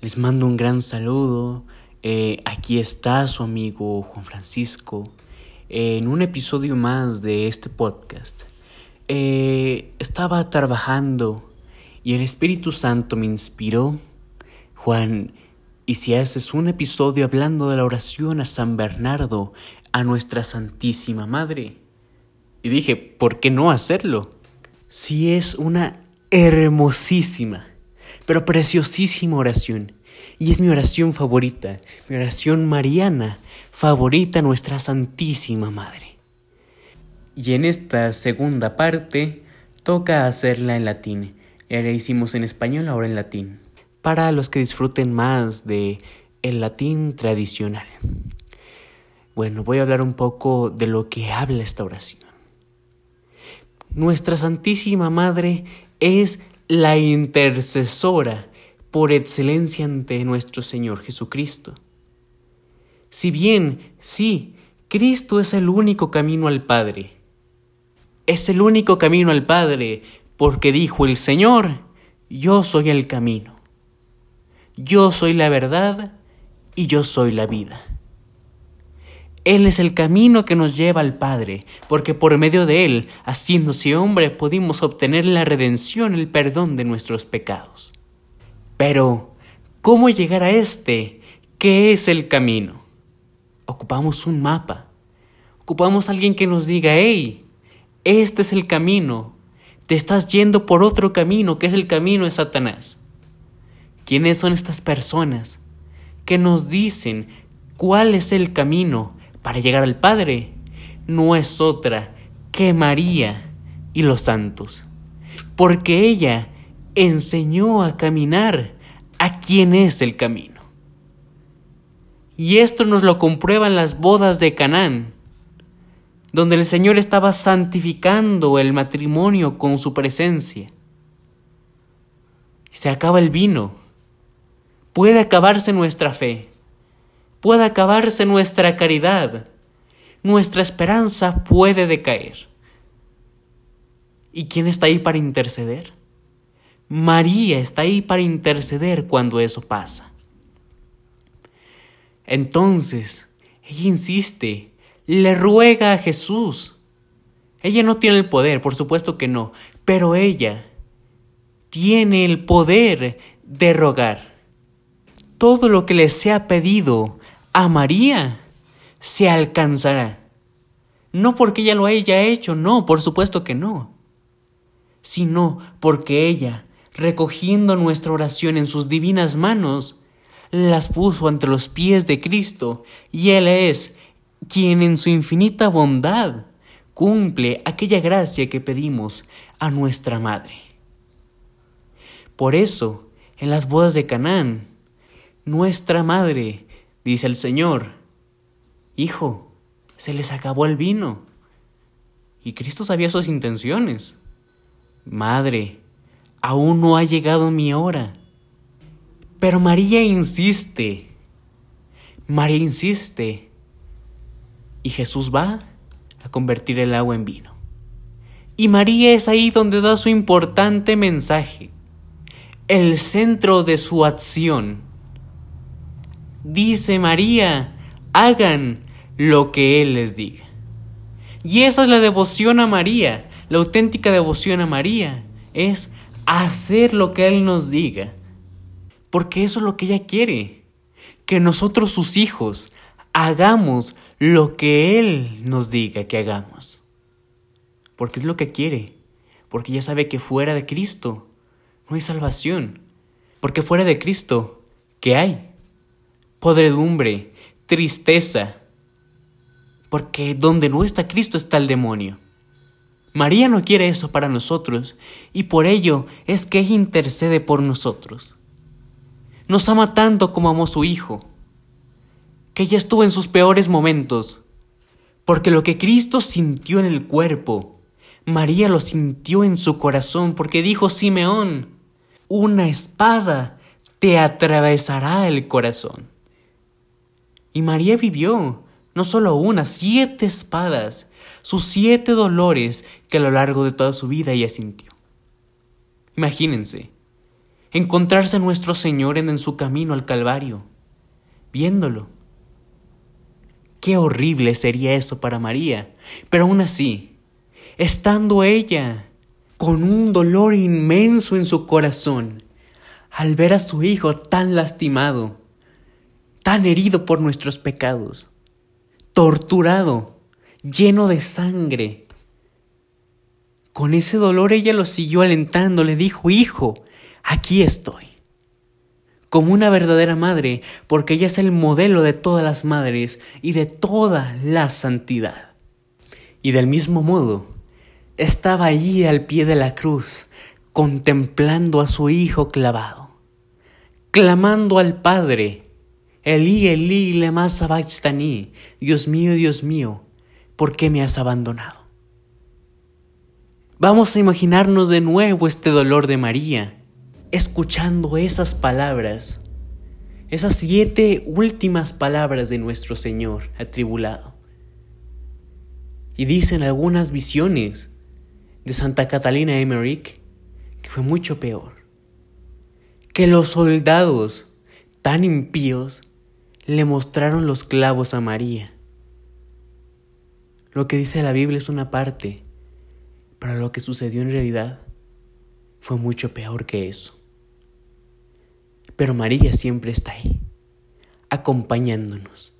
Les mando un gran saludo. Eh, aquí está su amigo Juan Francisco en un episodio más de este podcast. Eh, estaba trabajando y el Espíritu Santo me inspiró. Juan, ¿y si haces un episodio hablando de la oración a San Bernardo, a nuestra Santísima Madre? Y dije, ¿por qué no hacerlo? Si es una hermosísima pero preciosísima oración. Y es mi oración favorita, mi oración mariana favorita nuestra Santísima Madre. Y en esta segunda parte toca hacerla en latín. Ya la hicimos en español, ahora en latín. Para los que disfruten más de el latín tradicional. Bueno, voy a hablar un poco de lo que habla esta oración. Nuestra Santísima Madre es la intercesora por excelencia ante nuestro Señor Jesucristo. Si bien, sí, Cristo es el único camino al Padre, es el único camino al Padre, porque dijo el Señor, yo soy el camino, yo soy la verdad y yo soy la vida. Él es el camino que nos lleva al Padre, porque por medio de Él, haciéndose hombre, pudimos obtener la redención, el perdón de nuestros pecados. Pero, ¿cómo llegar a este? ¿Qué es el camino? Ocupamos un mapa. Ocupamos a alguien que nos diga, hey, este es el camino. Te estás yendo por otro camino, que es el camino de Satanás. ¿Quiénes son estas personas que nos dicen cuál es el camino para llegar al Padre no es otra que María y los santos, porque ella enseñó a caminar a quien es el camino. Y esto nos lo comprueban las bodas de Canaán, donde el Señor estaba santificando el matrimonio con su presencia. Se acaba el vino. Puede acabarse nuestra fe puede acabarse nuestra caridad, nuestra esperanza puede decaer. ¿Y quién está ahí para interceder? María está ahí para interceder cuando eso pasa. Entonces, ella insiste, le ruega a Jesús. Ella no tiene el poder, por supuesto que no, pero ella tiene el poder de rogar. Todo lo que le sea pedido a María se alcanzará. No porque ella lo haya hecho, no, por supuesto que no, sino porque ella, recogiendo nuestra oración en sus divinas manos, las puso ante los pies de Cristo, y Él es quien en su infinita bondad cumple aquella gracia que pedimos a nuestra Madre. Por eso, en las bodas de Canaán, nuestra Madre Dice el Señor, Hijo, se les acabó el vino. Y Cristo sabía sus intenciones. Madre, aún no ha llegado mi hora. Pero María insiste. María insiste. Y Jesús va a convertir el agua en vino. Y María es ahí donde da su importante mensaje, el centro de su acción dice María, hagan lo que Él les diga. Y esa es la devoción a María, la auténtica devoción a María, es hacer lo que Él nos diga. Porque eso es lo que ella quiere, que nosotros sus hijos hagamos lo que Él nos diga que hagamos. Porque es lo que quiere, porque ella sabe que fuera de Cristo no hay salvación, porque fuera de Cristo, ¿qué hay? Podredumbre, tristeza, porque donde no está Cristo está el demonio. María no quiere eso para nosotros y por ello es que ella intercede por nosotros. Nos ama tanto como amó su Hijo, que ella estuvo en sus peores momentos, porque lo que Cristo sintió en el cuerpo, María lo sintió en su corazón, porque dijo Simeón, una espada te atravesará el corazón. Y María vivió no solo una, siete espadas, sus siete dolores que a lo largo de toda su vida ella sintió. Imagínense, encontrarse a nuestro Señor en, en su camino al Calvario, viéndolo. Qué horrible sería eso para María, pero aún así, estando ella con un dolor inmenso en su corazón, al ver a su hijo tan lastimado, tan herido por nuestros pecados, torturado, lleno de sangre. Con ese dolor ella lo siguió alentando, le dijo, Hijo, aquí estoy. Como una verdadera madre, porque ella es el modelo de todas las madres y de toda la santidad. Y del mismo modo, estaba allí al pie de la cruz, contemplando a su hijo clavado, clamando al Padre, Elí, Elí, lema sabachthani, Dios mío, Dios mío, ¿por qué me has abandonado? Vamos a imaginarnos de nuevo este dolor de María, escuchando esas palabras, esas siete últimas palabras de nuestro Señor atribulado. Y dicen algunas visiones de Santa Catalina Emmerich que fue mucho peor, que los soldados tan impíos le mostraron los clavos a María. Lo que dice la Biblia es una parte, pero lo que sucedió en realidad fue mucho peor que eso. Pero María siempre está ahí, acompañándonos,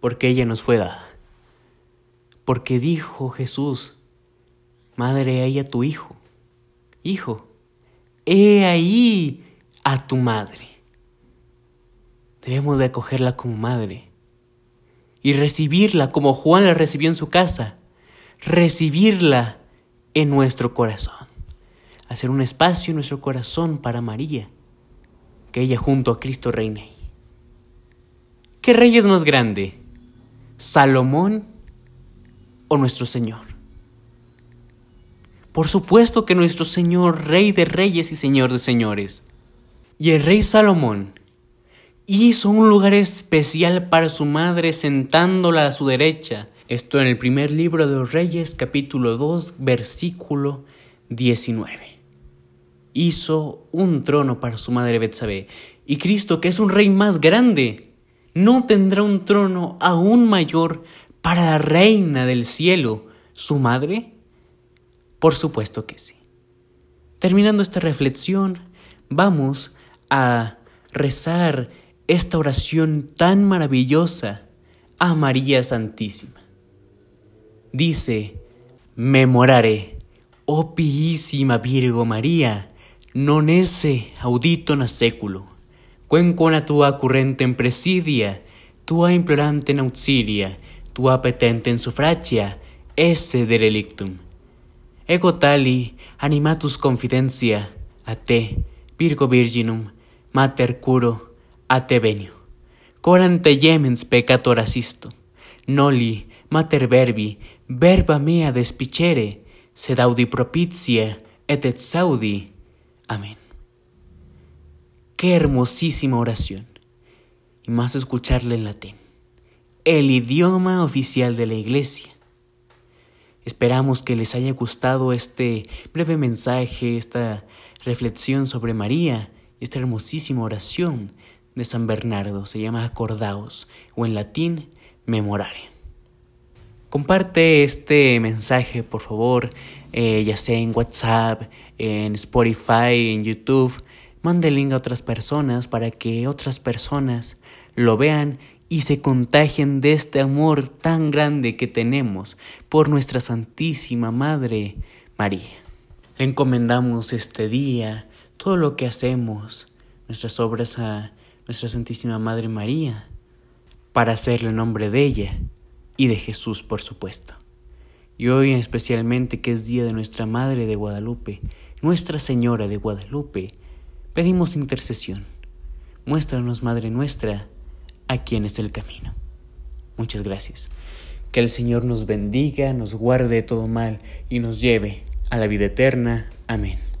porque ella nos fue dada. Porque dijo Jesús, Madre, ahí a tu hijo. Hijo, he ahí a tu madre. Debemos de acogerla como madre y recibirla como Juan la recibió en su casa, recibirla en nuestro corazón, hacer un espacio en nuestro corazón para María, que ella junto a Cristo reine. ¿Qué rey es más grande? ¿Salomón o nuestro Señor? Por supuesto que nuestro Señor, Rey de Reyes y Señor de Señores. Y el Rey Salomón hizo un lugar especial para su madre sentándola a su derecha. Esto en el primer libro de los Reyes, capítulo 2, versículo 19. Hizo un trono para su madre Betsabé. Y Cristo, que es un rey más grande, no tendrá un trono aún mayor para la reina del cielo, su madre. Por supuesto que sí. Terminando esta reflexión, vamos a rezar esta oración tan maravillosa a María Santísima. Dice, memorare, oh piísima Virgo María, non esse audito na século, cuencona tua currente en presidia, tua implorante en auxilia, tua petente en sufragia, esse derelictum. Ego tali animatus confidencia a te, Virgo Virginum, mater curo, te venio. Corante yemens peccator assisto. Noli mater verbi, verba mea despicere, sed audi propitia et et saudi. Amén. Qué hermosísima oración. Y más escucharla en latín. El idioma oficial de la Iglesia. Esperamos que les haya gustado este breve mensaje, esta reflexión sobre María, esta hermosísima oración de San Bernardo, se llama Acordaos o en latín Memorare. Comparte este mensaje, por favor, eh, ya sea en WhatsApp, en Spotify, en YouTube. Mande el link a otras personas para que otras personas lo vean y se contagien de este amor tan grande que tenemos por nuestra Santísima Madre María. Le encomendamos este día, todo lo que hacemos, nuestras obras a nuestra Santísima Madre María, para hacerle el nombre de ella y de Jesús, por supuesto. Y hoy especialmente que es día de nuestra Madre de Guadalupe, Nuestra Señora de Guadalupe, pedimos intercesión. Muéstranos, Madre nuestra, a quién es el camino. Muchas gracias. Que el Señor nos bendiga, nos guarde de todo mal y nos lleve a la vida eterna. Amén.